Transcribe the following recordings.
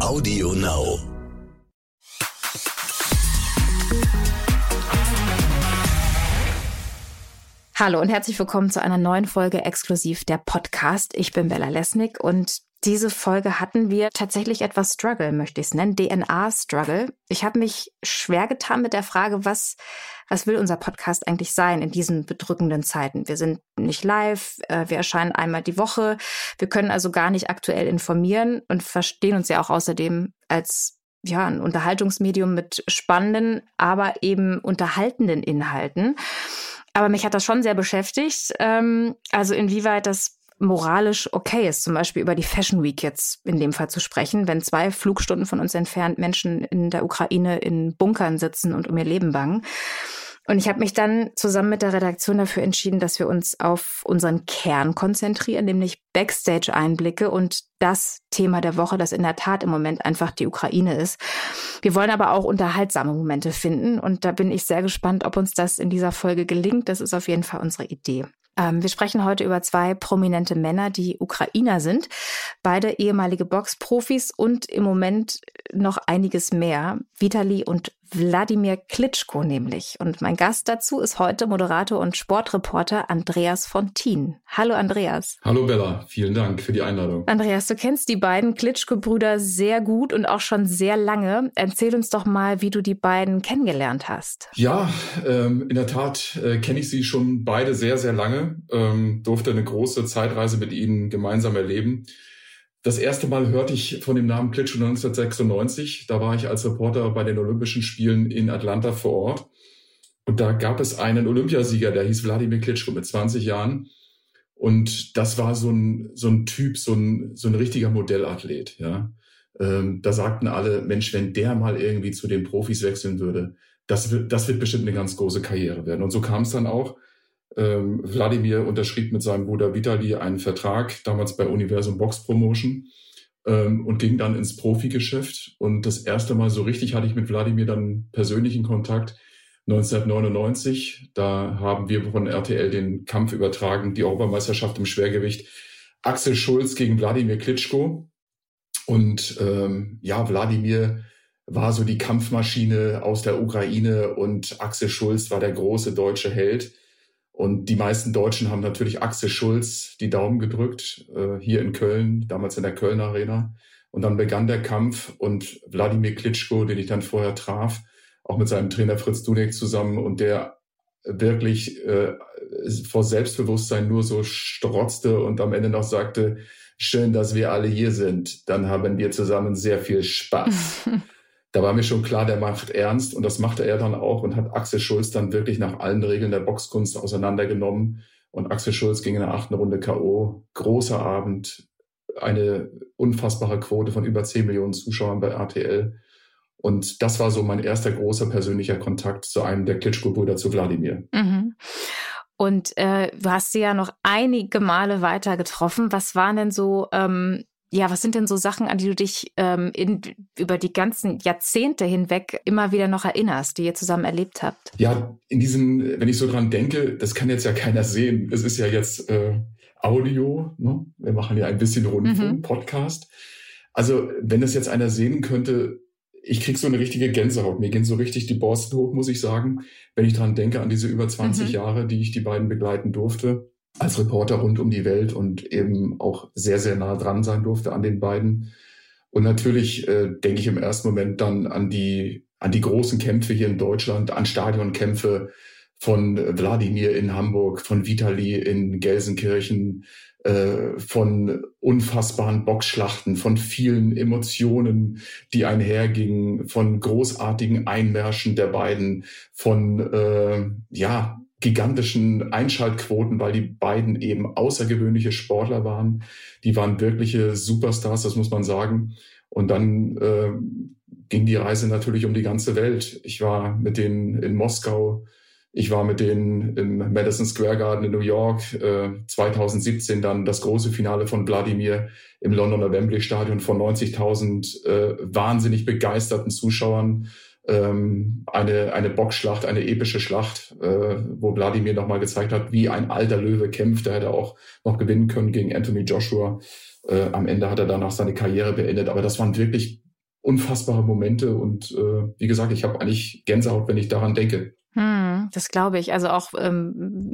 Audio Now. Hallo und herzlich willkommen zu einer neuen Folge exklusiv der Podcast. Ich bin Bella Lesnick und diese Folge hatten wir tatsächlich etwas Struggle, möchte ich es nennen, DNA-Struggle. Ich habe mich schwer getan mit der Frage, was, was will unser Podcast eigentlich sein in diesen bedrückenden Zeiten? Wir sind nicht live, äh, wir erscheinen einmal die Woche, wir können also gar nicht aktuell informieren und verstehen uns ja auch außerdem als ja, ein Unterhaltungsmedium mit spannenden, aber eben unterhaltenden Inhalten. Aber mich hat das schon sehr beschäftigt. Ähm, also inwieweit das moralisch okay ist, zum Beispiel über die Fashion Week jetzt in dem Fall zu sprechen, wenn zwei Flugstunden von uns entfernt Menschen in der Ukraine in Bunkern sitzen und um ihr Leben bangen. Und ich habe mich dann zusammen mit der Redaktion dafür entschieden, dass wir uns auf unseren Kern konzentrieren, nämlich Backstage-Einblicke und das Thema der Woche, das in der Tat im Moment einfach die Ukraine ist. Wir wollen aber auch unterhaltsame Momente finden und da bin ich sehr gespannt, ob uns das in dieser Folge gelingt. Das ist auf jeden Fall unsere Idee. Ähm, wir sprechen heute über zwei prominente Männer, die Ukrainer sind. Beide ehemalige Boxprofis und im Moment noch einiges mehr. Vitali und Wladimir Klitschko nämlich. Und mein Gast dazu ist heute Moderator und Sportreporter Andreas Fontin. Hallo Andreas. Hallo Bella, vielen Dank für die Einladung. Andreas, du kennst die beiden Klitschko-Brüder sehr gut und auch schon sehr lange. Erzähl uns doch mal, wie du die beiden kennengelernt hast. Ja, ähm, in der Tat äh, kenne ich sie schon beide sehr, sehr lange. Ähm, durfte eine große Zeitreise mit ihnen gemeinsam erleben. Das erste Mal hörte ich von dem Namen Klitschko 1996. Da war ich als Reporter bei den Olympischen Spielen in Atlanta vor Ort. Und da gab es einen Olympiasieger, der hieß Wladimir Klitschko mit 20 Jahren. Und das war so ein, so ein Typ, so ein, so ein richtiger Modellathlet, ja. Ähm, da sagten alle, Mensch, wenn der mal irgendwie zu den Profis wechseln würde, das wird, das wird bestimmt eine ganz große Karriere werden. Und so kam es dann auch. Ähm, Wladimir unterschrieb mit seinem Bruder Vitali einen Vertrag, damals bei Universum Box Promotion, ähm, und ging dann ins Profigeschäft. Und das erste Mal so richtig hatte ich mit Wladimir dann persönlichen Kontakt 1999. Da haben wir von RTL den Kampf übertragen, die Europameisterschaft im Schwergewicht. Axel Schulz gegen Wladimir Klitschko. Und ähm, ja, Wladimir war so die Kampfmaschine aus der Ukraine und Axel Schulz war der große deutsche Held. Und die meisten Deutschen haben natürlich Axel Schulz die Daumen gedrückt, äh, hier in Köln, damals in der Köln Arena. Und dann begann der Kampf und Wladimir Klitschko, den ich dann vorher traf, auch mit seinem Trainer Fritz Dunek zusammen und der wirklich äh, vor Selbstbewusstsein nur so strotzte und am Ende noch sagte, schön, dass wir alle hier sind. Dann haben wir zusammen sehr viel Spaß. da war mir schon klar, der macht ernst und das machte er dann auch und hat Axel Schulz dann wirklich nach allen Regeln der Boxkunst auseinandergenommen. Und Axel Schulz ging in der achten Runde K.O. Großer Abend, eine unfassbare Quote von über 10 Millionen Zuschauern bei RTL. Und das war so mein erster großer persönlicher Kontakt zu einem der Klitschko-Brüder, zu Wladimir. Mhm. Und äh, du hast sie ja noch einige Male weiter getroffen. Was waren denn so ähm, ja, was sind denn so Sachen, an die du dich ähm, in, über die ganzen Jahrzehnte hinweg immer wieder noch erinnerst, die ihr zusammen erlebt habt? Ja, in diesem, wenn ich so dran denke, das kann jetzt ja keiner sehen. Es ist ja jetzt äh, Audio, ne? wir machen ja ein bisschen Rundfunk, mhm. Podcast. Also wenn das jetzt einer sehen könnte, ich krieg so eine richtige Gänsehaut. Mir gehen so richtig die Borsten hoch, muss ich sagen, wenn ich dran denke an diese über 20 mhm. Jahre, die ich die beiden begleiten durfte als Reporter rund um die Welt und eben auch sehr, sehr nah dran sein durfte an den beiden. Und natürlich äh, denke ich im ersten Moment dann an die, an die großen Kämpfe hier in Deutschland, an Stadionkämpfe von Wladimir in Hamburg, von Vitali in Gelsenkirchen, äh, von unfassbaren Boxschlachten, von vielen Emotionen, die einhergingen, von großartigen Einmärschen der beiden, von äh, ja gigantischen Einschaltquoten, weil die beiden eben außergewöhnliche Sportler waren. Die waren wirkliche Superstars, das muss man sagen. Und dann äh, ging die Reise natürlich um die ganze Welt. Ich war mit denen in Moskau, ich war mit denen im Madison Square Garden in New York, äh, 2017 dann das große Finale von Wladimir im Londoner Wembley Stadion von 90.000 äh, wahnsinnig begeisterten Zuschauern ähm, eine, eine Boxschlacht, eine epische Schlacht, äh, wo Wladimir nochmal gezeigt hat, wie ein alter Löwe kämpft. Er hätte auch noch gewinnen können gegen Anthony Joshua. Äh, am Ende hat er danach seine Karriere beendet. Aber das waren wirklich unfassbare Momente und äh, wie gesagt, ich habe eigentlich Gänsehaut, wenn ich daran denke. Hm, das glaube ich. Also auch, ähm,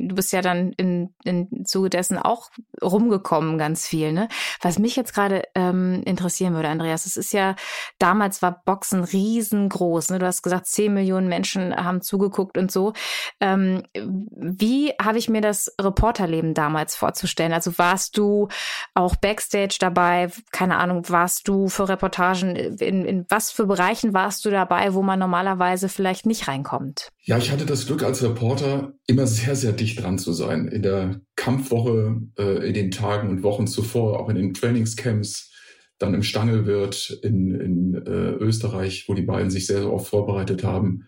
du bist ja dann in, in Zuge dessen auch rumgekommen ganz viel. Ne? Was mich jetzt gerade ähm, interessieren würde, Andreas, es ist ja, damals war Boxen riesengroß. Ne? Du hast gesagt, 10 Millionen Menschen haben zugeguckt und so. Ähm, wie habe ich mir das Reporterleben damals vorzustellen? Also warst du auch Backstage dabei? Keine Ahnung, warst du für Reportagen? In, in was für Bereichen warst du dabei, wo man normalerweise vielleicht nicht reinkommt? Ja, ich hatte das Glück als Reporter immer sehr, sehr dicht dran zu sein. In der Kampfwoche, äh, in den Tagen und Wochen zuvor, auch in den Trainingscamps, dann im Stangelwirt in, in äh, Österreich, wo die beiden sich sehr, sehr oft vorbereitet haben.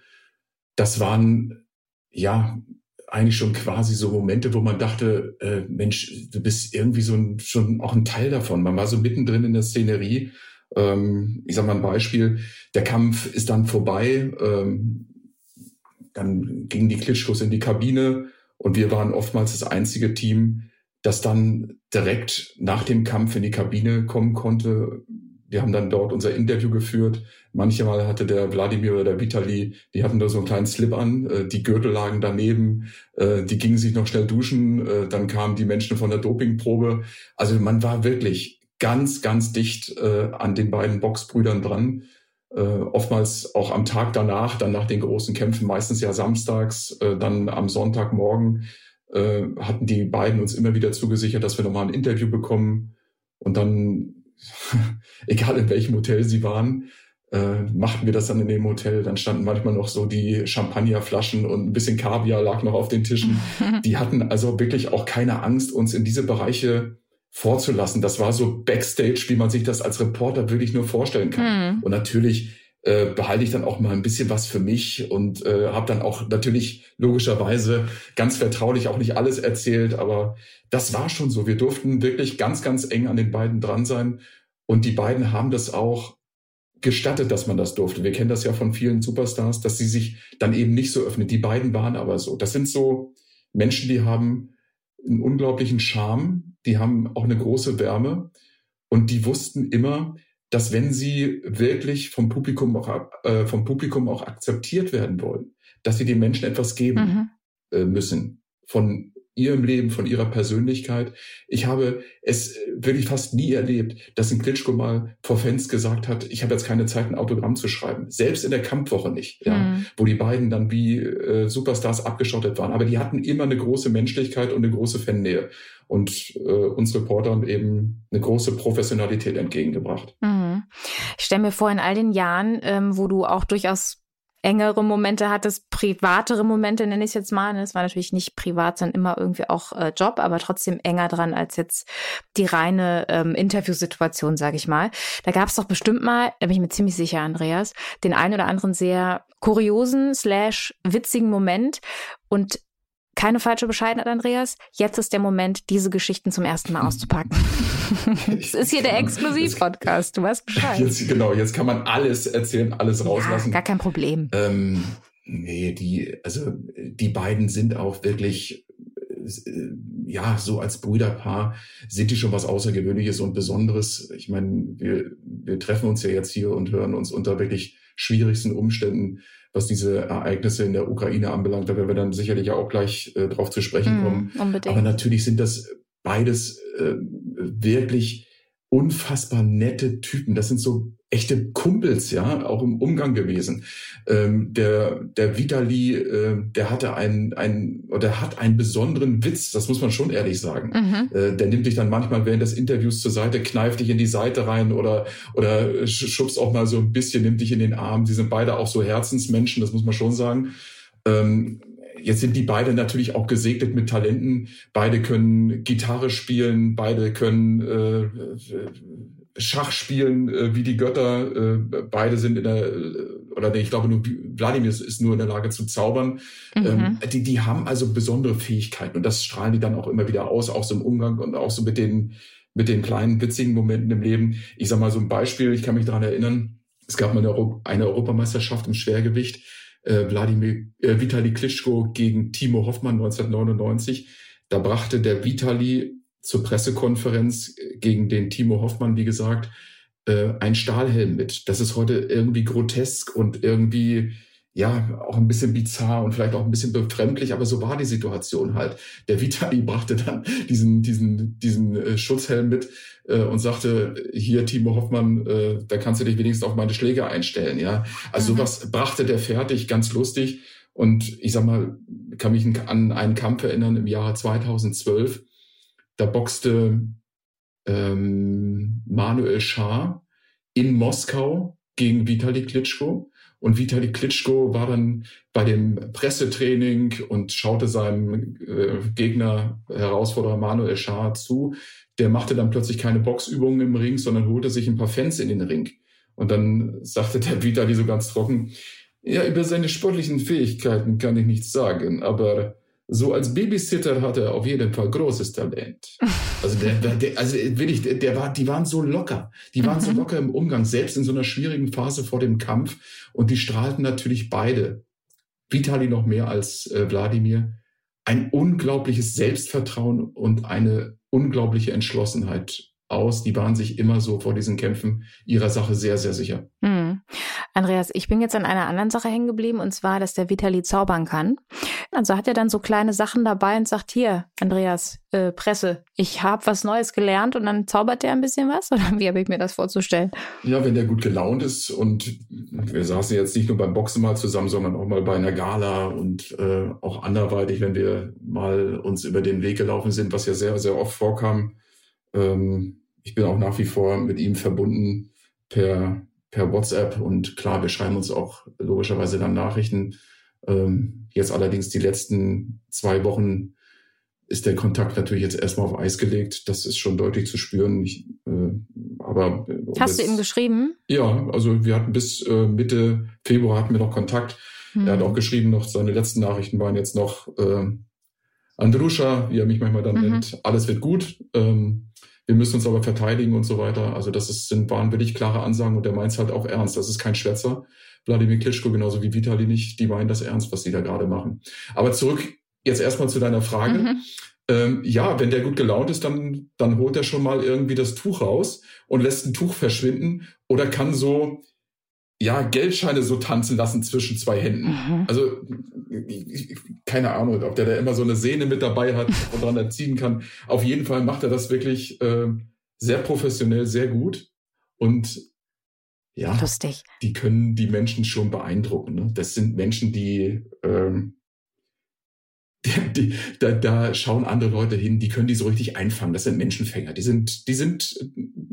Das waren ja eigentlich schon quasi so Momente, wo man dachte, äh, Mensch, du bist irgendwie so ein, schon auch ein Teil davon. Man war so mittendrin in der Szenerie. Ähm, ich sage mal ein Beispiel, der Kampf ist dann vorbei. Ähm, dann gingen die Klitschkos in die Kabine und wir waren oftmals das einzige Team, das dann direkt nach dem Kampf in die Kabine kommen konnte. Wir haben dann dort unser Interview geführt. Manchmal hatte der Wladimir oder der Vitali, die hatten da so einen kleinen Slip an, äh, die Gürtel lagen daneben, äh, die gingen sich noch schnell duschen, äh, dann kamen die Menschen von der Dopingprobe. Also man war wirklich ganz, ganz dicht an den beiden Boxbrüdern dran äh, oftmals auch am Tag danach, dann nach den großen Kämpfen, meistens ja samstags, äh, dann am Sonntagmorgen, äh, hatten die beiden uns immer wieder zugesichert, dass wir nochmal ein Interview bekommen. Und dann, egal in welchem Hotel sie waren, äh, machten wir das dann in dem Hotel. Dann standen manchmal noch so die Champagnerflaschen und ein bisschen Kaviar lag noch auf den Tischen. Die hatten also wirklich auch keine Angst, uns in diese Bereiche vorzulassen. Das war so Backstage, wie man sich das als Reporter wirklich nur vorstellen kann. Mhm. Und natürlich äh, behalte ich dann auch mal ein bisschen was für mich und äh, habe dann auch natürlich logischerweise ganz vertraulich auch nicht alles erzählt, aber das war schon so. Wir durften wirklich ganz, ganz eng an den beiden dran sein und die beiden haben das auch gestattet, dass man das durfte. Wir kennen das ja von vielen Superstars, dass sie sich dann eben nicht so öffnen. Die beiden waren aber so. Das sind so Menschen, die haben einen unglaublichen Charme, die haben auch eine große Wärme und die wussten immer, dass wenn sie wirklich vom Publikum auch, äh, vom Publikum auch akzeptiert werden wollen, dass sie den Menschen etwas geben mhm. äh, müssen von ihrem Leben, von ihrer Persönlichkeit. Ich habe es wirklich fast nie erlebt, dass ein Klitschko mal vor Fans gesagt hat, ich habe jetzt keine Zeit, ein Autogramm zu schreiben. Selbst in der Kampfwoche nicht, ja, mhm. wo die beiden dann wie äh, Superstars abgeschottet waren. Aber die hatten immer eine große Menschlichkeit und eine große Fannähe und äh, uns Reportern eben eine große Professionalität entgegengebracht. Mhm. Ich stelle mir vor, in all den Jahren, ähm, wo du auch durchaus engere Momente hattest, privatere Momente, nenne ich es jetzt mal. Es war natürlich nicht privat, sondern immer irgendwie auch äh, Job, aber trotzdem enger dran als jetzt die reine ähm, Interviewsituation, sage ich mal. Da gab es doch bestimmt mal, da bin ich mir ziemlich sicher, Andreas, den einen oder anderen sehr kuriosen slash witzigen Moment. Und keine falsche Bescheidenheit, Andreas. Jetzt ist der Moment, diese Geschichten zum ersten Mal auszupacken. Es ist hier der Exklusiv-Podcast. Du weißt Bescheid. Jetzt, genau, jetzt kann man alles erzählen, alles rauslassen. Ja, gar kein Problem. Ähm, nee, die, also die beiden sind auch wirklich äh, ja, so als Brüderpaar sind die schon was Außergewöhnliches und Besonderes. Ich meine, wir, wir treffen uns ja jetzt hier und hören uns unter wirklich schwierigsten Umständen was diese Ereignisse in der Ukraine anbelangt. Da werden wir dann sicherlich auch gleich äh, drauf zu sprechen kommen. Mm, unbedingt. Aber natürlich sind das beides äh, wirklich unfassbar nette Typen. Das sind so echte Kumpels, ja, auch im Umgang gewesen. Ähm, der, der Vitali, äh, der hatte einen, einen, oder hat einen besonderen Witz, das muss man schon ehrlich sagen. Mhm. Äh, der nimmt dich dann manchmal während des Interviews zur Seite, kneift dich in die Seite rein oder, oder schubst auch mal so ein bisschen, nimmt dich in den Arm. Sie sind beide auch so Herzensmenschen, das muss man schon sagen. Ähm, Jetzt sind die beide natürlich auch gesegnet mit Talenten. Beide können Gitarre spielen, beide können äh, Schach spielen äh, wie die Götter. Äh, beide sind in der, oder nee, ich glaube nur Wladimir ist nur in der Lage zu zaubern. Mhm. Ähm, die, die haben also besondere Fähigkeiten und das strahlen die dann auch immer wieder aus, auch so im Umgang und auch so mit den, mit den kleinen witzigen Momenten im Leben. Ich sag mal so ein Beispiel, ich kann mich daran erinnern, es gab mal eine, eine Europameisterschaft im Schwergewicht äh, Wladimir äh, Vitali Klitschko gegen Timo Hoffmann 1999. Da brachte der Vitali zur Pressekonferenz äh, gegen den Timo Hoffmann, wie gesagt, äh, einen Stahlhelm mit. Das ist heute irgendwie grotesk und irgendwie ja, auch ein bisschen bizarr und vielleicht auch ein bisschen befremdlich, aber so war die Situation halt. Der Vitali brachte dann diesen, diesen, diesen äh, Schutzhelm mit äh, und sagte, hier, Timo Hoffmann, äh, da kannst du dich wenigstens auf meine Schläge einstellen, ja. Also mhm. sowas brachte der fertig, ganz lustig. Und ich sag mal, kann mich an einen Kampf erinnern im Jahre 2012. Da boxte ähm, Manuel Schaar in Moskau gegen Vitali Klitschko. Und Vitali Klitschko war dann bei dem Pressetraining und schaute seinem äh, Gegner, Herausforderer Manuel Schaar zu. Der machte dann plötzlich keine Boxübungen im Ring, sondern holte sich ein paar Fans in den Ring. Und dann sagte der Vitali so ganz trocken, ja, über seine sportlichen Fähigkeiten kann ich nichts sagen, aber so als Babysitter hat er auf jeden Fall großes Talent. Also der, der also wirklich, der, der war, die waren so locker, die waren mhm. so locker im Umgang, selbst in so einer schwierigen Phase vor dem Kampf. Und die strahlten natürlich beide, Vitali noch mehr als äh, Wladimir, ein unglaubliches Selbstvertrauen und eine unglaubliche Entschlossenheit aus. Die waren sich immer so vor diesen Kämpfen ihrer Sache sehr, sehr sicher. Mhm. Andreas, ich bin jetzt an einer anderen Sache hängen geblieben und zwar, dass der Vitali zaubern kann. Also hat er dann so kleine Sachen dabei und sagt, hier, Andreas, äh, Presse, ich habe was Neues gelernt und dann zaubert er ein bisschen was? Oder wie habe ich mir das vorzustellen? Ja, wenn der gut gelaunt ist und wir saßen jetzt nicht nur beim Boxen mal zusammen, sondern auch mal bei einer Gala und äh, auch anderweitig, wenn wir mal uns über den Weg gelaufen sind, was ja sehr, sehr oft vorkam. Ähm, ich bin auch nach wie vor mit ihm verbunden per per WhatsApp und klar, wir schreiben uns auch logischerweise dann Nachrichten. Ähm, jetzt allerdings die letzten zwei Wochen ist der Kontakt natürlich jetzt erstmal auf Eis gelegt. Das ist schon deutlich zu spüren. Ich, äh, aber hast jetzt, du ihm geschrieben? Ja, also wir hatten bis äh, Mitte Februar hatten wir noch Kontakt. Hm. Er hat hm. auch geschrieben, noch seine letzten Nachrichten waren jetzt noch äh, Andruscha, wie er mich manchmal dann mhm. nennt. Alles wird gut. Ähm, wir müssen uns aber verteidigen und so weiter. Also das ist, sind, waren wirklich klare Ansagen und der meint es halt auch ernst. Das ist kein Schwätzer. Wladimir Klitschko genauso wie Vitali nicht, die meinen das ernst, was sie da gerade machen. Aber zurück jetzt erstmal zu deiner Frage. Mhm. Ähm, ja, wenn der gut gelaunt ist, dann, dann holt er schon mal irgendwie das Tuch raus und lässt ein Tuch verschwinden oder kann so ja, Geldscheine so tanzen lassen zwischen zwei Händen. Mhm. Also, keine Ahnung, ob der da immer so eine Sehne mit dabei hat und dran erziehen kann. Auf jeden Fall macht er das wirklich äh, sehr professionell, sehr gut. Und ja, Lustig. die können die Menschen schon beeindrucken. Ne? Das sind Menschen, die, ähm, die, die da, da schauen andere Leute hin, die können die so richtig einfangen. Das sind Menschenfänger. Die sind, die sind,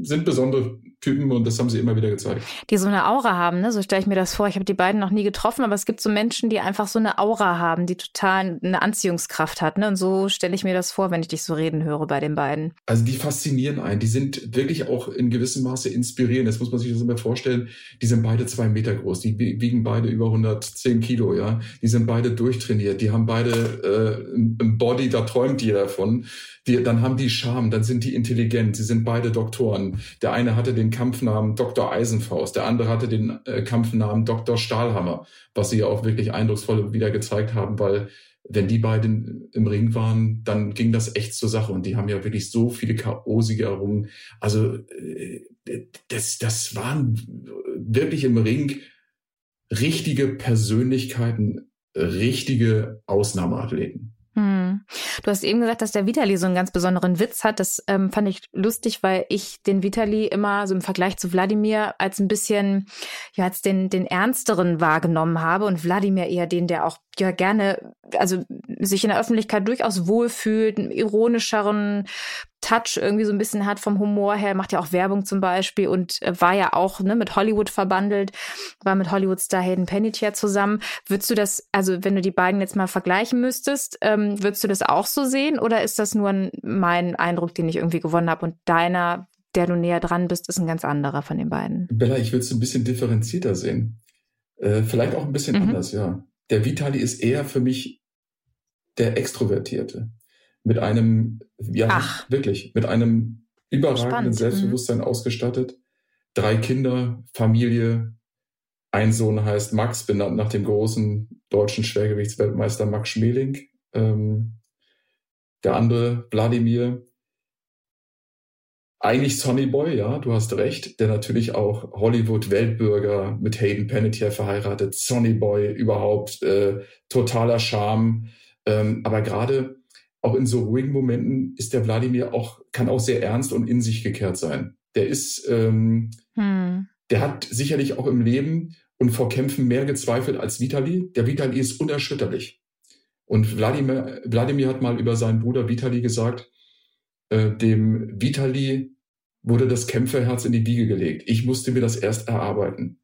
sind besondere Typen und das haben sie immer wieder gezeigt. Die so eine Aura haben, ne? So stelle ich mir das vor. Ich habe die beiden noch nie getroffen, aber es gibt so Menschen, die einfach so eine Aura haben, die total eine Anziehungskraft hat, ne? Und so stelle ich mir das vor, wenn ich dich so reden höre bei den beiden. Also die faszinieren einen. Die sind wirklich auch in gewissem Maße inspirierend. Das muss man sich das immer vorstellen. Die sind beide zwei Meter groß. Die wiegen beide über 110 Kilo, ja. Die sind beide durchtrainiert. Die haben beide äh, ein Body, da träumt jeder davon. Die, dann haben die Charme, dann sind die intelligent. Sie sind beide Doktoren. Der eine hatte den Kampfnamen Dr. Eisenfaust, der andere hatte den äh, Kampfnamen Dr. Stahlhammer, was sie ja auch wirklich eindrucksvoll wieder gezeigt haben, weil wenn die beiden im Ring waren, dann ging das echt zur Sache und die haben ja wirklich so viele K.O.-Siege errungen. Also äh, das, das waren wirklich im Ring richtige Persönlichkeiten, richtige Ausnahmeathleten. Du hast eben gesagt, dass der Vitali so einen ganz besonderen Witz hat. Das ähm, fand ich lustig, weil ich den Vitali immer so im Vergleich zu Wladimir als ein bisschen, ja, als den, den ernsteren wahrgenommen habe und Wladimir eher den, der auch ja gerne, also sich in der Öffentlichkeit durchaus wohlfühlt, einen ironischeren Touch irgendwie so ein bisschen hat vom Humor her, macht ja auch Werbung zum Beispiel und äh, war ja auch ne, mit Hollywood verbandelt, war mit Hollywood-Star Hayden Panettiere zusammen. Würdest du das, also wenn du die beiden jetzt mal vergleichen müsstest, ähm, würdest du das auch so sehen oder ist das nur ein, mein Eindruck, den ich irgendwie gewonnen habe und deiner, der du näher dran bist, ist ein ganz anderer von den beiden? Bella, ich würde es ein bisschen differenzierter sehen. Äh, vielleicht auch ein bisschen mhm. anders, ja. Der Vitali ist eher für mich der Extrovertierte mit einem, ja, Ach. wirklich, mit einem überragenden Spannend. Selbstbewusstsein mhm. ausgestattet. Drei Kinder, Familie. Ein Sohn heißt Max, benannt nach dem großen deutschen Schwergewichtsweltmeister Max Schmeling. Ähm, der andere, Wladimir. Eigentlich Sonny Boy, ja, du hast recht, der natürlich auch Hollywood-Weltbürger mit Hayden Panettiere verheiratet, Sonny Boy überhaupt, äh, totaler Charme. Ähm, aber gerade auch in so ruhigen Momenten ist der Wladimir auch, kann auch sehr ernst und in sich gekehrt sein. Der ist, ähm, hm. der hat sicherlich auch im Leben und vor Kämpfen mehr gezweifelt als Vitali. Der Vitali ist unerschütterlich. Und Wladimir, Wladimir hat mal über seinen Bruder Vitali gesagt, äh, dem Vitali wurde das Kämpferherz in die Wiege gelegt. Ich musste mir das erst erarbeiten.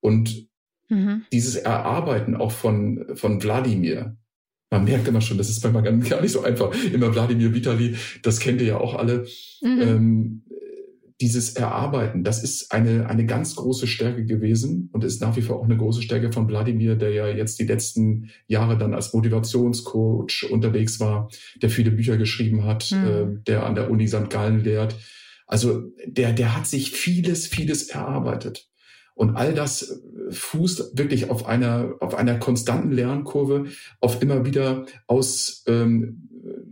Und mhm. dieses Erarbeiten auch von, von Wladimir, man merkt immer schon, das ist manchmal gar nicht so einfach. Immer Wladimir Vitali, das kennt ihr ja auch alle. Mhm. Ähm, dieses Erarbeiten, das ist eine, eine ganz große Stärke gewesen und ist nach wie vor auch eine große Stärke von Wladimir, der ja jetzt die letzten Jahre dann als Motivationscoach unterwegs war, der viele Bücher geschrieben hat, mhm. äh, der an der Uni St. Gallen lehrt. Also der, der hat sich vieles, vieles erarbeitet. Und all das fußt wirklich auf einer, auf einer konstanten Lernkurve, auf immer wieder aus ähm,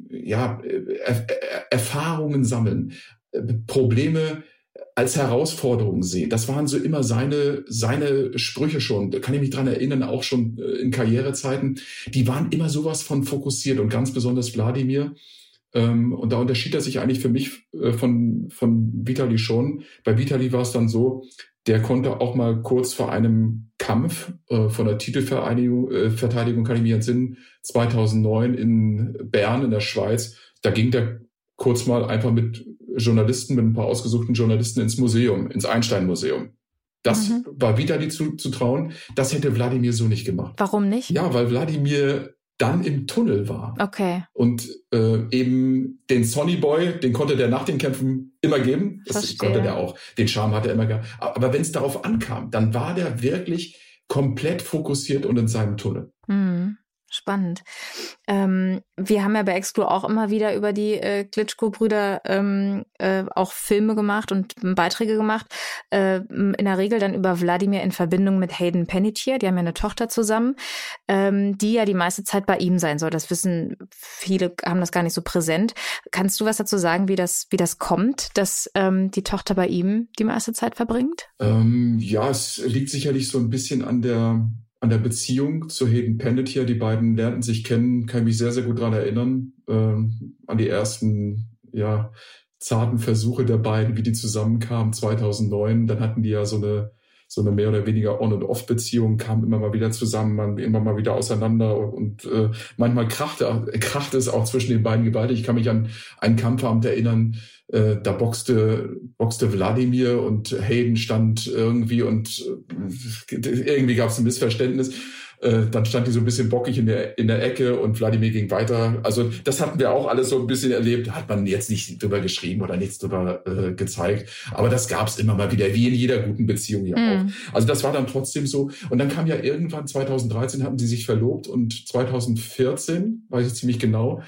ja, er, Erfahrungen sammeln, Probleme als Herausforderung sehen. Das waren so immer seine, seine Sprüche schon. Da kann ich mich dran erinnern, auch schon äh, in Karrierezeiten. Die waren immer sowas von fokussiert und ganz besonders Wladimir. Ähm, und da unterschied er sich eigentlich für mich äh, von, von Vitali schon. Bei Vitali war es dann so, der konnte auch mal kurz vor einem Kampf äh, von der Titelverteidigung, äh, Verteidigung kann ich mich entsinnen, 2009 in Bern in der Schweiz, da ging der kurz mal einfach mit Journalisten, mit ein paar ausgesuchten Journalisten ins Museum, ins Einstein-Museum. Das mhm. war Vitali zu, zu trauen. Das hätte Wladimir so nicht gemacht. Warum nicht? Ja, weil Wladimir dann im Tunnel war. Okay. Und äh, eben den Sonny Boy, den konnte der nach den Kämpfen immer geben. Das Verstehe. konnte der auch. Den Charme hat er immer gehabt. Aber wenn es darauf ankam, dann war der wirklich komplett fokussiert und in seinem Tunnel. Mhm. Spannend. Ähm, wir haben ja bei Exclu auch immer wieder über die äh, Klitschko-Brüder ähm, äh, auch Filme gemacht und Beiträge gemacht. Äh, in der Regel dann über Wladimir in Verbindung mit Hayden Panettiere. Die haben ja eine Tochter zusammen, ähm, die ja die meiste Zeit bei ihm sein soll. Das wissen viele, haben das gar nicht so präsent. Kannst du was dazu sagen, wie das, wie das kommt, dass ähm, die Tochter bei ihm die meiste Zeit verbringt? Ähm, ja, es liegt sicherlich so ein bisschen an der an der Beziehung zu Hayden Panettiere. Die beiden lernten sich kennen, kann ich mich sehr, sehr gut daran erinnern, ähm, an die ersten, ja, zarten Versuche der beiden, wie die zusammenkamen 2009. Dann hatten die ja so eine, so eine mehr oder weniger On- und Off-Beziehung, kamen immer mal wieder zusammen, man immer mal wieder auseinander und äh, manchmal krachte, krachte es auch zwischen den beiden gewaltig. Ich kann mich an einen Kampfabend erinnern, äh, da boxte, boxte Wladimir und Hayden stand irgendwie und äh, irgendwie gab es ein Missverständnis. Äh, dann stand die so ein bisschen bockig in der, in der Ecke und Wladimir ging weiter. Also das hatten wir auch alles so ein bisschen erlebt. Hat man jetzt nicht drüber geschrieben oder nichts drüber äh, gezeigt. Aber das gab es immer mal wieder, wie in jeder guten Beziehung ja mhm. auch. Also das war dann trotzdem so. Und dann kam ja irgendwann 2013 hatten sie sich verlobt und 2014, weiß ich ziemlich genau,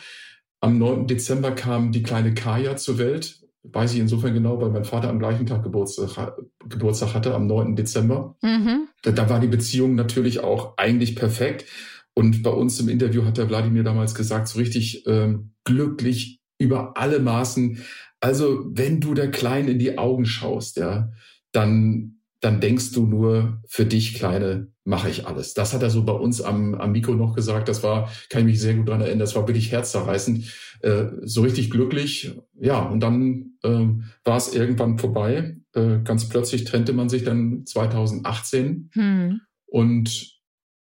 am 9. Dezember kam die kleine Kaya zur Welt. Weiß ich insofern genau, weil mein Vater am gleichen Tag Geburtstag, Geburtstag hatte, am 9. Dezember. Mhm. Da, da war die Beziehung natürlich auch eigentlich perfekt. Und bei uns im Interview hat der Wladimir damals gesagt, so richtig ähm, glücklich über alle Maßen. Also wenn du der Kleinen in die Augen schaust, ja, dann dann denkst du nur, für dich, Kleine, mache ich alles. Das hat er so bei uns am, am Mikro noch gesagt. Das war, kann ich mich sehr gut dran erinnern, das war wirklich herzzerreißend. Äh, so richtig glücklich. Ja, und dann äh, war es irgendwann vorbei. Äh, ganz plötzlich trennte man sich dann 2018. Hm. Und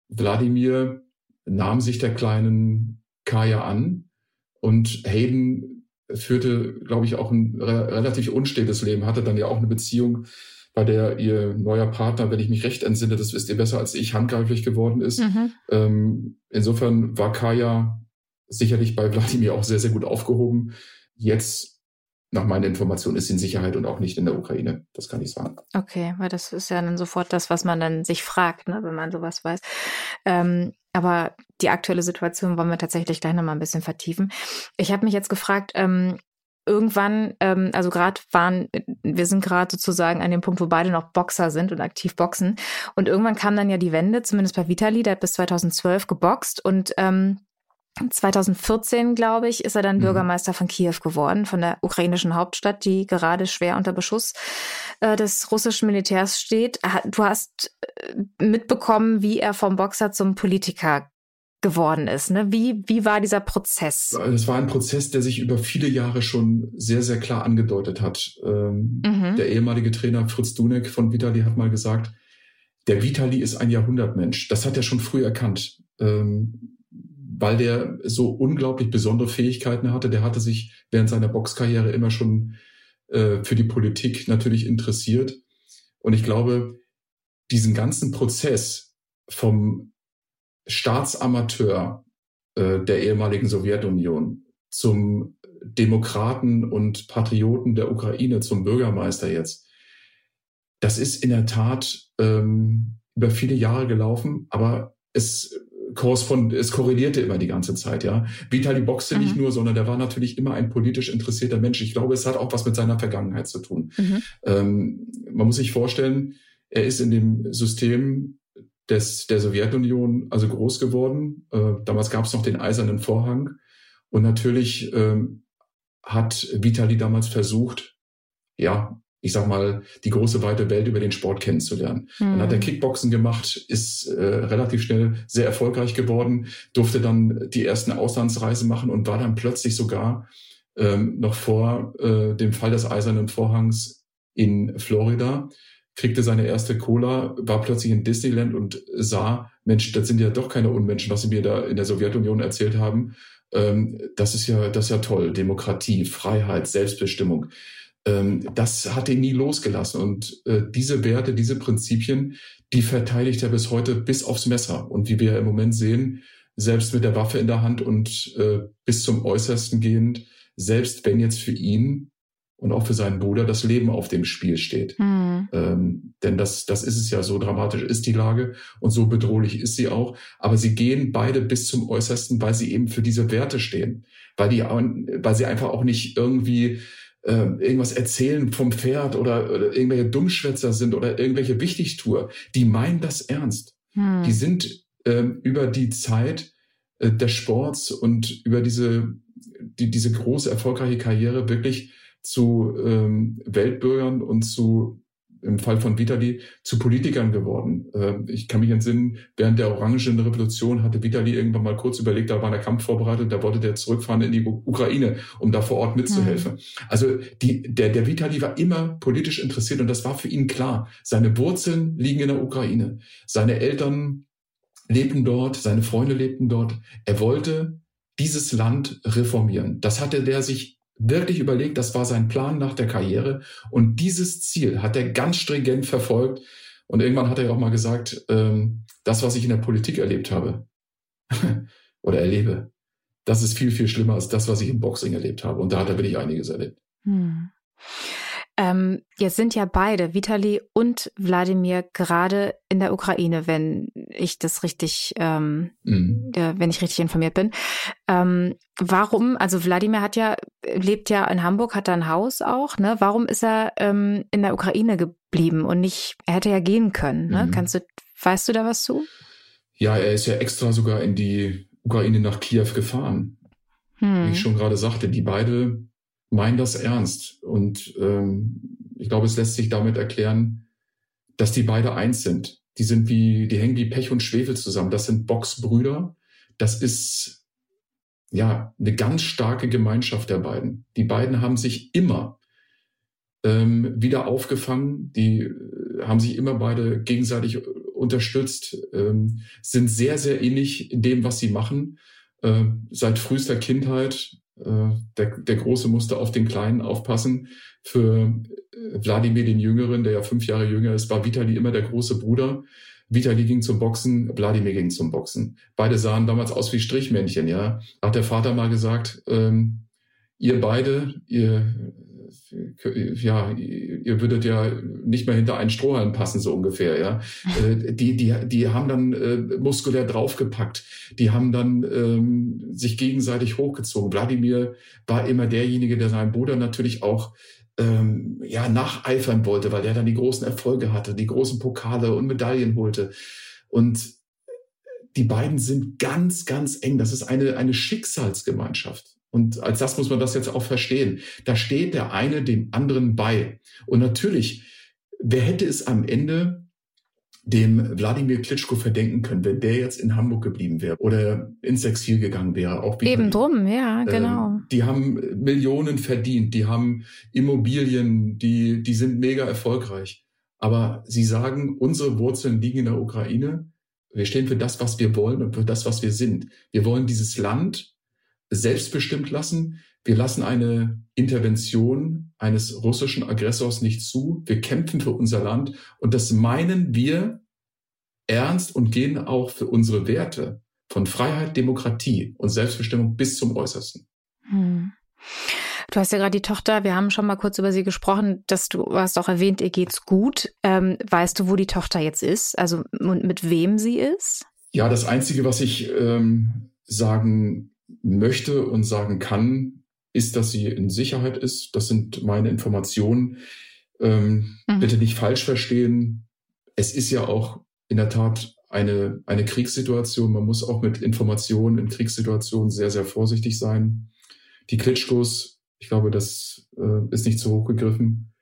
Wladimir nahm sich der kleinen Kaya an. Und Hayden führte, glaube ich, auch ein relativ unstetes Leben, hatte dann ja auch eine Beziehung bei der ihr neuer Partner, wenn ich mich recht entsinne, das wisst ihr besser als ich, handgreiflich geworden ist. Mhm. Ähm, insofern war Kaya sicherlich bei Wladimir auch sehr, sehr gut aufgehoben. Jetzt, nach meiner Information, ist sie in Sicherheit und auch nicht in der Ukraine. Das kann ich sagen. Okay, weil das ist ja dann sofort das, was man dann sich fragt, ne, wenn man sowas weiß. Ähm, aber die aktuelle Situation wollen wir tatsächlich gleich nochmal ein bisschen vertiefen. Ich habe mich jetzt gefragt, ähm, irgendwann, ähm, also gerade waren, wir sind gerade sozusagen an dem Punkt, wo beide noch Boxer sind und aktiv boxen. Und irgendwann kam dann ja die Wende, zumindest bei Vitali, der hat bis 2012 geboxt und ähm, 2014, glaube ich, ist er dann Mhm. Bürgermeister von Kiew geworden, von der ukrainischen Hauptstadt, die gerade schwer unter Beschuss äh, des russischen Militärs steht. Du hast äh, mitbekommen, wie er vom Boxer zum Politiker geworden ist. Ne? Wie, wie war dieser Prozess? Das war ein Prozess, der sich über viele Jahre schon sehr, sehr klar angedeutet hat. Ähm, Mhm. Der ehemalige Trainer Fritz Dunek von Vitali hat mal gesagt, der Vitali ist ein Jahrhundertmensch. Das hat er schon früh erkannt, ähm, weil der so unglaublich besondere Fähigkeiten hatte. Der hatte sich während seiner Boxkarriere immer schon äh, für die Politik natürlich interessiert. Und ich glaube, diesen ganzen Prozess vom Staatsamateur äh, der ehemaligen Sowjetunion zum Demokraten und Patrioten der Ukraine, zum Bürgermeister jetzt, das ist in der Tat ähm, über viele Jahre gelaufen, aber es korrespond es korrelierte immer die ganze Zeit, ja. Vitali boxte Mhm. nicht nur, sondern der war natürlich immer ein politisch interessierter Mensch. Ich glaube, es hat auch was mit seiner Vergangenheit zu tun. Mhm. Ähm, man muss sich vorstellen, er ist in dem System des, der Sowjetunion also groß geworden. Äh, damals gab es noch den eisernen Vorhang. Und natürlich ähm, hat Vitali damals versucht, ja, ich sag mal, die große weite Welt über den Sport kennenzulernen. Dann hat er Mhm. Kickboxen gemacht, ist äh, relativ schnell sehr erfolgreich geworden, durfte dann die ersten Auslandsreisen machen und war dann plötzlich sogar ähm, noch vor äh, dem Fall des Eisernen Vorhangs in Florida, kriegte seine erste Cola, war plötzlich in Disneyland und sah, Mensch, das sind ja doch keine Unmenschen, was sie mir da in der Sowjetunion erzählt haben. Ähm, das ist ja, das ist ja toll. Demokratie, Freiheit, Selbstbestimmung. Ähm, das hat ihn nie losgelassen. Und äh, diese Werte, diese Prinzipien, die verteidigt er bis heute bis aufs Messer. Und wie wir im Moment sehen, selbst mit der Waffe in der Hand und äh, bis zum Äußersten gehend, selbst wenn jetzt für ihn und auch für seinen Bruder das Leben auf dem Spiel steht. Mhm. Ähm, denn das, das ist es ja, so dramatisch ist die Lage und so bedrohlich ist sie auch. Aber sie gehen beide bis zum Äußersten, weil sie eben für diese Werte stehen. Weil, die, weil sie einfach auch nicht irgendwie äh, irgendwas erzählen vom Pferd oder, oder irgendwelche Dummschwätzer sind oder irgendwelche Wichtigtour. Die meinen das ernst. Mhm. Die sind ähm, über die Zeit äh, des Sports und über diese, die, diese große, erfolgreiche Karriere wirklich zu ähm, Weltbürgern und zu, im Fall von Vitali, zu Politikern geworden. Ähm, ich kann mich entsinnen, während der Orangenen Revolution hatte Vitali irgendwann mal kurz überlegt, da war der Kampf vorbereitet, da wollte der zurückfahren in die Ukraine, um da vor Ort mitzuhelfen. Also die, der, der Vitali war immer politisch interessiert und das war für ihn klar. Seine Wurzeln liegen in der Ukraine. Seine Eltern lebten dort, seine Freunde lebten dort. Er wollte dieses Land reformieren. Das hatte der sich wirklich überlegt, das war sein Plan nach der Karriere. Und dieses Ziel hat er ganz stringent verfolgt. Und irgendwann hat er ja auch mal gesagt, ähm, das, was ich in der Politik erlebt habe oder erlebe, das ist viel, viel schlimmer als das, was ich im Boxing erlebt habe. Und da hat er wirklich einiges erlebt. Hm. Ähm, jetzt sind ja beide, Vitali und Wladimir, gerade in der Ukraine, wenn ich das richtig, ähm, Mhm. äh, wenn ich richtig informiert bin. Ähm, warum, also Wladimir hat ja, lebt ja in Hamburg, hat da ein Haus auch, ne? Warum ist er ähm, in der Ukraine geblieben und nicht, er hätte ja gehen können, ne? Mhm. Kannst du, weißt du da was zu? Ja, er ist ja extra sogar in die Ukraine nach Kiew gefahren. Wie Hm. ich schon gerade sagte, die beide meinen das ernst. Und ähm, ich glaube, es lässt sich damit erklären, dass die beide eins sind. Die sind wie, die hängen wie Pech und Schwefel zusammen. Das sind Boxbrüder. Das ist ja eine ganz starke Gemeinschaft der beiden. Die beiden haben sich immer ähm, wieder aufgefangen. Die äh, haben sich immer beide gegenseitig äh, unterstützt, ähm, sind sehr, sehr ähnlich in dem, was sie machen. Äh, seit frühester Kindheit. Äh, der, der Große musste auf den Kleinen aufpassen. Für äh, Wladimir den Jüngeren, der ja fünf Jahre jünger ist, war Vitali immer der große Bruder. Vitali ging zum Boxen, Wladimir ging zum Boxen. Beide sahen damals aus wie Strichmännchen, ja. Hat der Vater mal gesagt, ähm, ihr beide, ihr, ja, ihr würdet ja nicht mehr hinter einen Strohhalm passen, so ungefähr, ja. Äh, die, die, die haben dann äh, muskulär draufgepackt. Die haben dann ähm, sich gegenseitig hochgezogen. Wladimir war immer derjenige, der seinem Bruder natürlich auch ähm, ja nacheifern wollte, weil der dann die großen Erfolge hatte, die großen Pokale und Medaillen holte. Und die beiden sind ganz, ganz eng. Das ist eine, eine Schicksalsgemeinschaft. Und als das muss man das jetzt auch verstehen. Da steht der eine dem anderen bei. Und natürlich, wer hätte es am Ende dem Wladimir Klitschko verdenken können, wenn der jetzt in Hamburg geblieben wäre oder ins Exil gegangen wäre. Auch Eben drum, ja, ähm, genau. Ähm, die haben Millionen verdient, die haben Immobilien, die, die sind mega erfolgreich. Aber sie sagen, unsere Wurzeln liegen in der Ukraine. Wir stehen für das, was wir wollen und für das, was wir sind. Wir wollen dieses Land selbstbestimmt lassen. Wir lassen eine Intervention eines russischen Aggressors nicht zu. Wir kämpfen für unser Land und das meinen wir ernst und gehen auch für unsere Werte von Freiheit, Demokratie und Selbstbestimmung bis zum Äußersten. Hm. Du hast ja gerade die Tochter, wir haben schon mal kurz über sie gesprochen, dass du hast auch erwähnt, ihr geht's gut. Ähm, weißt du, wo die Tochter jetzt ist? Also und mit wem sie ist? Ja, das Einzige, was ich ähm, sagen möchte und sagen kann, ist, dass sie in Sicherheit ist. Das sind meine Informationen. Ähm, mhm. Bitte nicht falsch verstehen. Es ist ja auch in der Tat eine, eine Kriegssituation. Man muss auch mit Informationen in Kriegssituationen sehr, sehr vorsichtig sein. Die Klitschkos, ich glaube, das äh, ist nicht zu hoch gegriffen,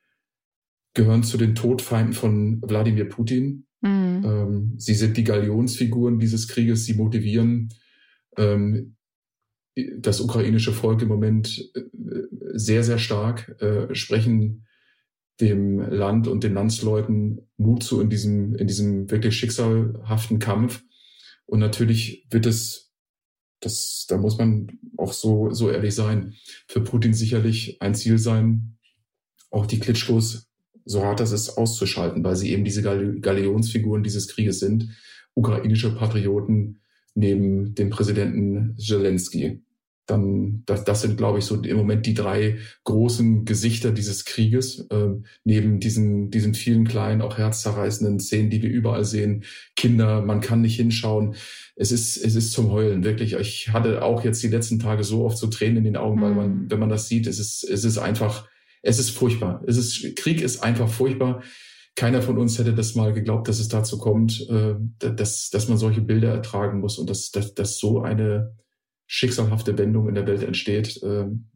gehören zu den Todfeinden von Wladimir Putin. Mhm. Ähm, sie sind die Galionsfiguren dieses Krieges. Sie motivieren ähm, das ukrainische Volk im Moment äh, sehr, sehr stark, äh, sprechen dem Land und den Landsleuten Mut zu in diesem, in diesem wirklich schicksalhaften Kampf. Und natürlich wird es, das, da muss man auch so, so ehrlich sein, für Putin sicherlich ein Ziel sein, auch die Klitschkos, so hart das ist, auszuschalten, weil sie eben diese Galeonsfiguren dieses Krieges sind, ukrainische Patrioten neben dem Präsidenten Zelensky dann, das, das sind, glaube ich, so im Moment die drei großen Gesichter dieses Krieges, äh, neben diesen, diesen vielen kleinen, auch herzzerreißenden Szenen, die wir überall sehen. Kinder, man kann nicht hinschauen. Es ist, es ist zum Heulen, wirklich. Ich hatte auch jetzt die letzten Tage so oft so Tränen in den Augen, mhm. weil man, mhm. wenn man das sieht, es ist, es ist einfach, es ist furchtbar. Es ist, Krieg ist einfach furchtbar. Keiner von uns hätte das mal geglaubt, dass es dazu kommt, äh, dass, dass man solche Bilder ertragen muss und dass, dass, dass so eine, schicksalhafte Wendung in der Welt entsteht. Ähm,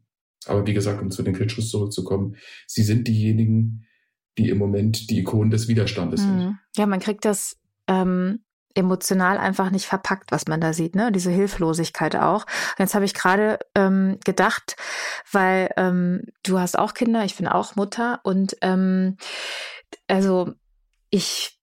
aber wie gesagt, um zu den Klitschkos zurückzukommen, sie sind diejenigen, die im Moment die Ikonen des Widerstandes mhm. sind. Ja, man kriegt das ähm, emotional einfach nicht verpackt, was man da sieht, ne? Diese Hilflosigkeit auch. Und jetzt habe ich gerade ähm, gedacht, weil ähm, du hast auch Kinder, ich bin auch Mutter und ähm, also ich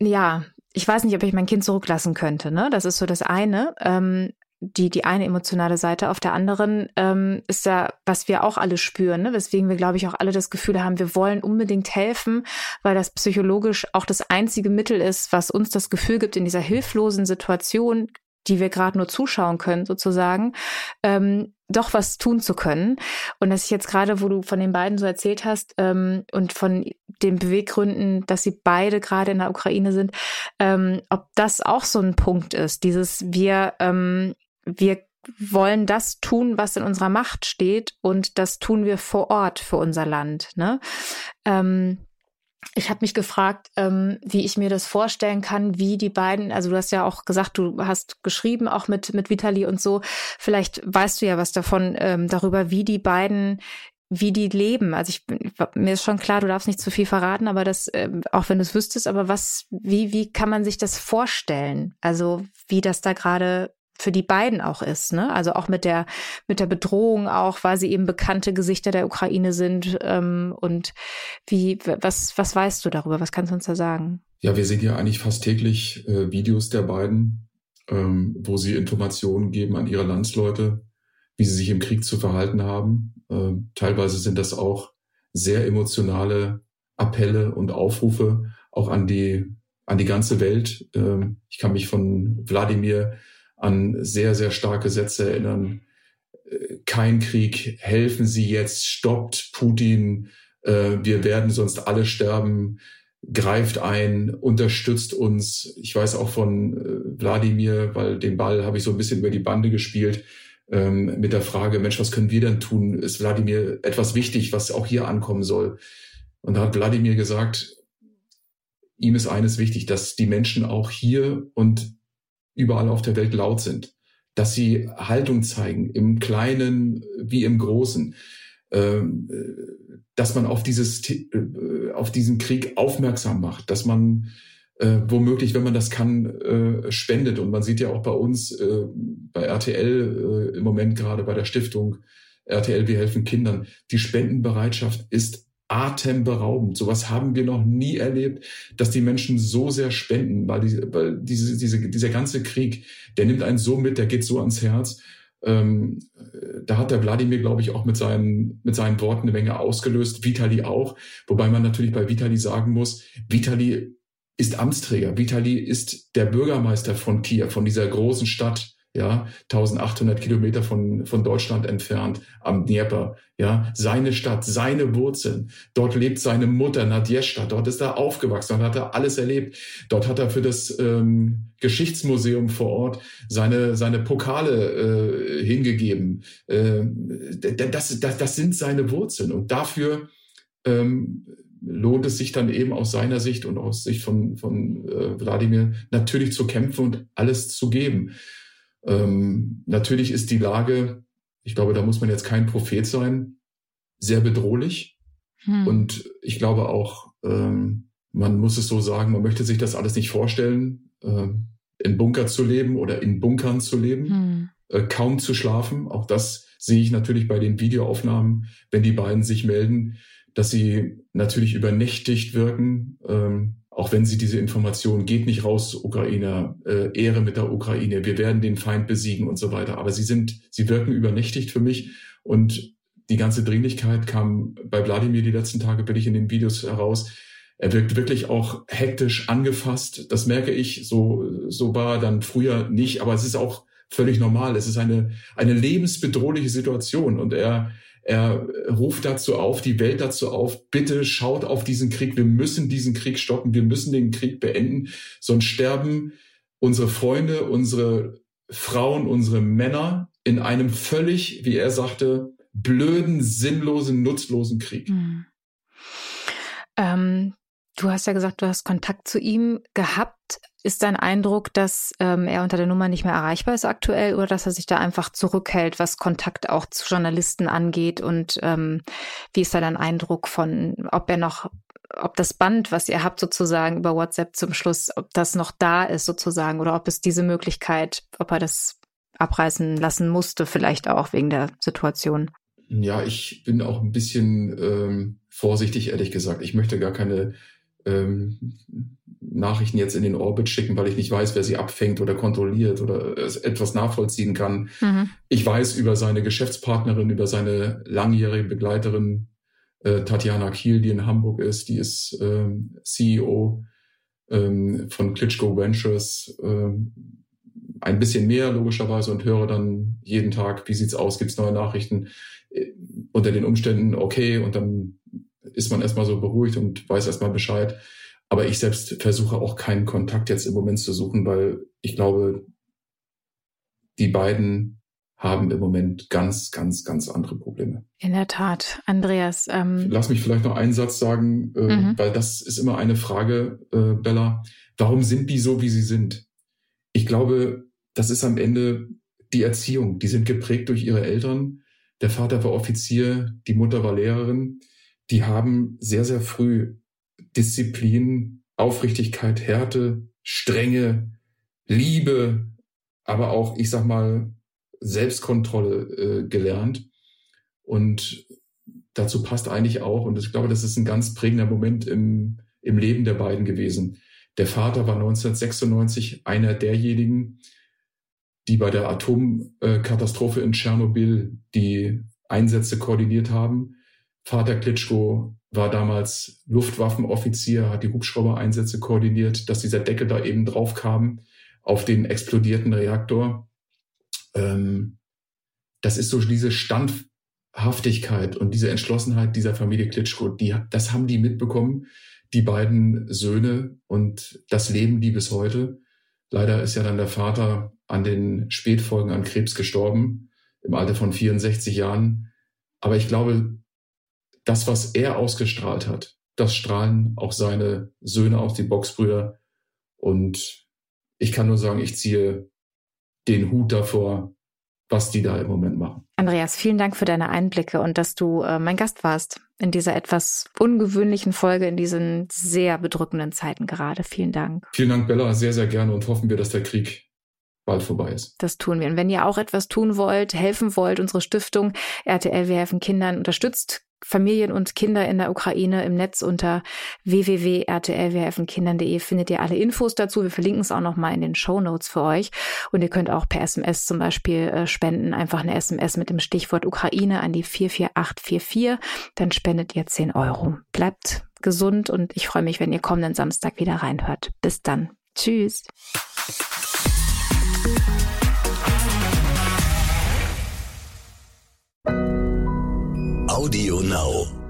ja, ich weiß nicht, ob ich mein Kind zurücklassen könnte. Ne? Das ist so das eine. Ähm, die, die eine emotionale Seite. Auf der anderen ähm, ist da, was wir auch alle spüren, ne? weswegen wir, glaube ich, auch alle das Gefühl haben, wir wollen unbedingt helfen, weil das psychologisch auch das einzige Mittel ist, was uns das Gefühl gibt, in dieser hilflosen Situation, die wir gerade nur zuschauen können, sozusagen, ähm, doch was tun zu können. Und dass ich jetzt gerade, wo du von den beiden so erzählt hast ähm, und von den Beweggründen, dass sie beide gerade in der Ukraine sind, ähm, ob das auch so ein Punkt ist, dieses wir ähm, wir wollen das tun, was in unserer Macht steht und das tun wir vor Ort für unser Land. Ne? Ähm, ich habe mich gefragt, ähm, wie ich mir das vorstellen kann, wie die beiden, also du hast ja auch gesagt, du hast geschrieben, auch mit, mit Vitali und so. Vielleicht weißt du ja was davon, ähm, darüber, wie die beiden, wie die leben. Also ich mir ist schon klar, du darfst nicht zu viel verraten, aber das, ähm, auch wenn du es wüsstest, aber was, wie, wie kann man sich das vorstellen? Also wie das da gerade für die beiden auch ist, ne? Also auch mit der mit der Bedrohung auch, weil sie eben bekannte Gesichter der Ukraine sind ähm, und wie was was weißt du darüber? Was kannst du uns da sagen? Ja, wir sehen ja eigentlich fast täglich äh, Videos der beiden, ähm, wo sie Informationen geben an ihre Landsleute, wie sie sich im Krieg zu verhalten haben. Äh, teilweise sind das auch sehr emotionale Appelle und Aufrufe auch an die an die ganze Welt. Ähm, ich kann mich von Wladimir an sehr, sehr starke Sätze erinnern. Äh, kein Krieg, helfen Sie jetzt, stoppt Putin, äh, wir werden sonst alle sterben, greift ein, unterstützt uns. Ich weiß auch von äh, Wladimir, weil den Ball habe ich so ein bisschen über die Bande gespielt, ähm, mit der Frage, Mensch, was können wir denn tun? Ist Wladimir etwas wichtig, was auch hier ankommen soll? Und da hat Wladimir gesagt, ihm ist eines wichtig, dass die Menschen auch hier und überall auf der Welt laut sind, dass sie Haltung zeigen, im Kleinen wie im Großen, ähm, dass man auf dieses, äh, auf diesen Krieg aufmerksam macht, dass man äh, womöglich, wenn man das kann, äh, spendet. Und man sieht ja auch bei uns, äh, bei RTL äh, im Moment gerade bei der Stiftung RTL Wir helfen Kindern, die Spendenbereitschaft ist atemberaubend. Sowas haben wir noch nie erlebt, dass die Menschen so sehr spenden, weil, die, weil diese, diese, dieser ganze Krieg, der nimmt einen so mit, der geht so ans Herz. Ähm, da hat der Wladimir, glaube ich, auch mit seinen, mit seinen Worten eine Menge ausgelöst. Vitali auch. Wobei man natürlich bei Vitali sagen muss, Vitali ist Amtsträger. Vitali ist der Bürgermeister von Kiew, von dieser großen Stadt, ja, 1800 Kilometer von, von Deutschland entfernt, am Dnieper, ja, seine Stadt, seine Wurzeln. Dort lebt seine Mutter, Nadjeshta, dort ist er aufgewachsen, dort hat er alles erlebt. Dort hat er für das ähm, Geschichtsmuseum vor Ort seine, seine Pokale äh, hingegeben. Äh, das, das, das sind seine Wurzeln und dafür ähm, lohnt es sich dann eben aus seiner Sicht und aus Sicht von, von äh, Wladimir natürlich zu kämpfen und alles zu geben. Ähm, natürlich ist die Lage, ich glaube, da muss man jetzt kein Prophet sein, sehr bedrohlich. Hm. Und ich glaube auch, ähm, man muss es so sagen, man möchte sich das alles nicht vorstellen, äh, in Bunker zu leben oder in Bunkern zu leben, hm. äh, kaum zu schlafen. Auch das sehe ich natürlich bei den Videoaufnahmen, wenn die beiden sich melden dass sie natürlich übernächtigt wirken, ähm, auch wenn sie diese Information geht nicht raus, Ukrainer, äh, Ehre mit der Ukraine, wir werden den Feind besiegen und so weiter. Aber sie sind, sie wirken übernächtigt für mich und die ganze Dringlichkeit kam bei Wladimir die letzten Tage bin ich in den Videos heraus. Er wirkt wirklich auch hektisch angefasst. Das merke ich. So, so war er dann früher nicht. Aber es ist auch völlig normal. Es ist eine, eine lebensbedrohliche Situation und er, er ruft dazu auf, die Welt dazu auf, bitte schaut auf diesen Krieg. Wir müssen diesen Krieg stoppen. Wir müssen den Krieg beenden. Sonst sterben unsere Freunde, unsere Frauen, unsere Männer in einem völlig, wie er sagte, blöden, sinnlosen, nutzlosen Krieg. Hm. Ähm, du hast ja gesagt, du hast Kontakt zu ihm gehabt. Ist dein Eindruck, dass ähm, er unter der Nummer nicht mehr erreichbar ist aktuell oder dass er sich da einfach zurückhält, was Kontakt auch zu Journalisten angeht? Und ähm, wie ist da dein Eindruck von, ob er noch, ob das Band, was ihr habt sozusagen über WhatsApp zum Schluss, ob das noch da ist sozusagen oder ob es diese Möglichkeit, ob er das abreißen lassen musste, vielleicht auch wegen der Situation? Ja, ich bin auch ein bisschen ähm, vorsichtig, ehrlich gesagt. Ich möchte gar keine ähm, Nachrichten jetzt in den Orbit schicken, weil ich nicht weiß, wer sie abfängt oder kontrolliert oder etwas nachvollziehen kann. Mhm. Ich weiß über seine Geschäftspartnerin, über seine langjährige Begleiterin äh, Tatjana Kiel, die in Hamburg ist, die ist ähm, CEO ähm, von Klitschko Ventures. Ähm, ein bisschen mehr logischerweise und höre dann jeden Tag, wie sieht's aus, gibt's neue Nachrichten äh, unter den Umständen, okay, und dann ist man erstmal so beruhigt und weiß erstmal Bescheid. Aber ich selbst versuche auch keinen Kontakt jetzt im Moment zu suchen, weil ich glaube, die beiden haben im Moment ganz, ganz, ganz andere Probleme. In der Tat, Andreas. Ähm Lass mich vielleicht noch einen Satz sagen, äh, mhm. weil das ist immer eine Frage, äh, Bella. Warum sind die so, wie sie sind? Ich glaube, das ist am Ende die Erziehung. Die sind geprägt durch ihre Eltern. Der Vater war Offizier, die Mutter war Lehrerin die haben sehr, sehr früh Disziplin, Aufrichtigkeit, Härte, Strenge, Liebe, aber auch, ich sag mal, Selbstkontrolle äh, gelernt. Und dazu passt eigentlich auch, und ich glaube, das ist ein ganz prägender Moment im, im Leben der beiden gewesen. Der Vater war 1996 einer derjenigen, die bei der Atomkatastrophe in Tschernobyl die Einsätze koordiniert haben. Vater Klitschko war damals Luftwaffenoffizier, hat die Hubschrauber-Einsätze koordiniert, dass dieser Deckel da eben drauf kam auf den explodierten Reaktor. Ähm, das ist so diese Standhaftigkeit und diese Entschlossenheit dieser Familie Klitschko, die, das haben die mitbekommen, die beiden Söhne und das leben die bis heute. Leider ist ja dann der Vater an den Spätfolgen an Krebs gestorben, im Alter von 64 Jahren. Aber ich glaube, das, was er ausgestrahlt hat, das strahlen auch seine Söhne aus, die Boxbrüder. Und ich kann nur sagen, ich ziehe den Hut davor, was die da im Moment machen. Andreas, vielen Dank für deine Einblicke und dass du äh, mein Gast warst in dieser etwas ungewöhnlichen Folge in diesen sehr bedrückenden Zeiten gerade. Vielen Dank. Vielen Dank, Bella. Sehr, sehr gerne und hoffen wir, dass der Krieg bald vorbei ist. Das tun wir. Und wenn ihr auch etwas tun wollt, helfen wollt, unsere Stiftung RTL Wir helfen Kindern unterstützt Familien und Kinder in der Ukraine im Netz unter www.rtlwhelfenkindern.de findet ihr alle Infos dazu. Wir verlinken es auch nochmal in den Show Notes für euch. Und ihr könnt auch per SMS zum Beispiel äh, spenden. Einfach eine SMS mit dem Stichwort Ukraine an die 44844. Dann spendet ihr 10 Euro. Bleibt gesund und ich freue mich, wenn ihr kommenden Samstag wieder reinhört. Bis dann. Tschüss. Audio Now.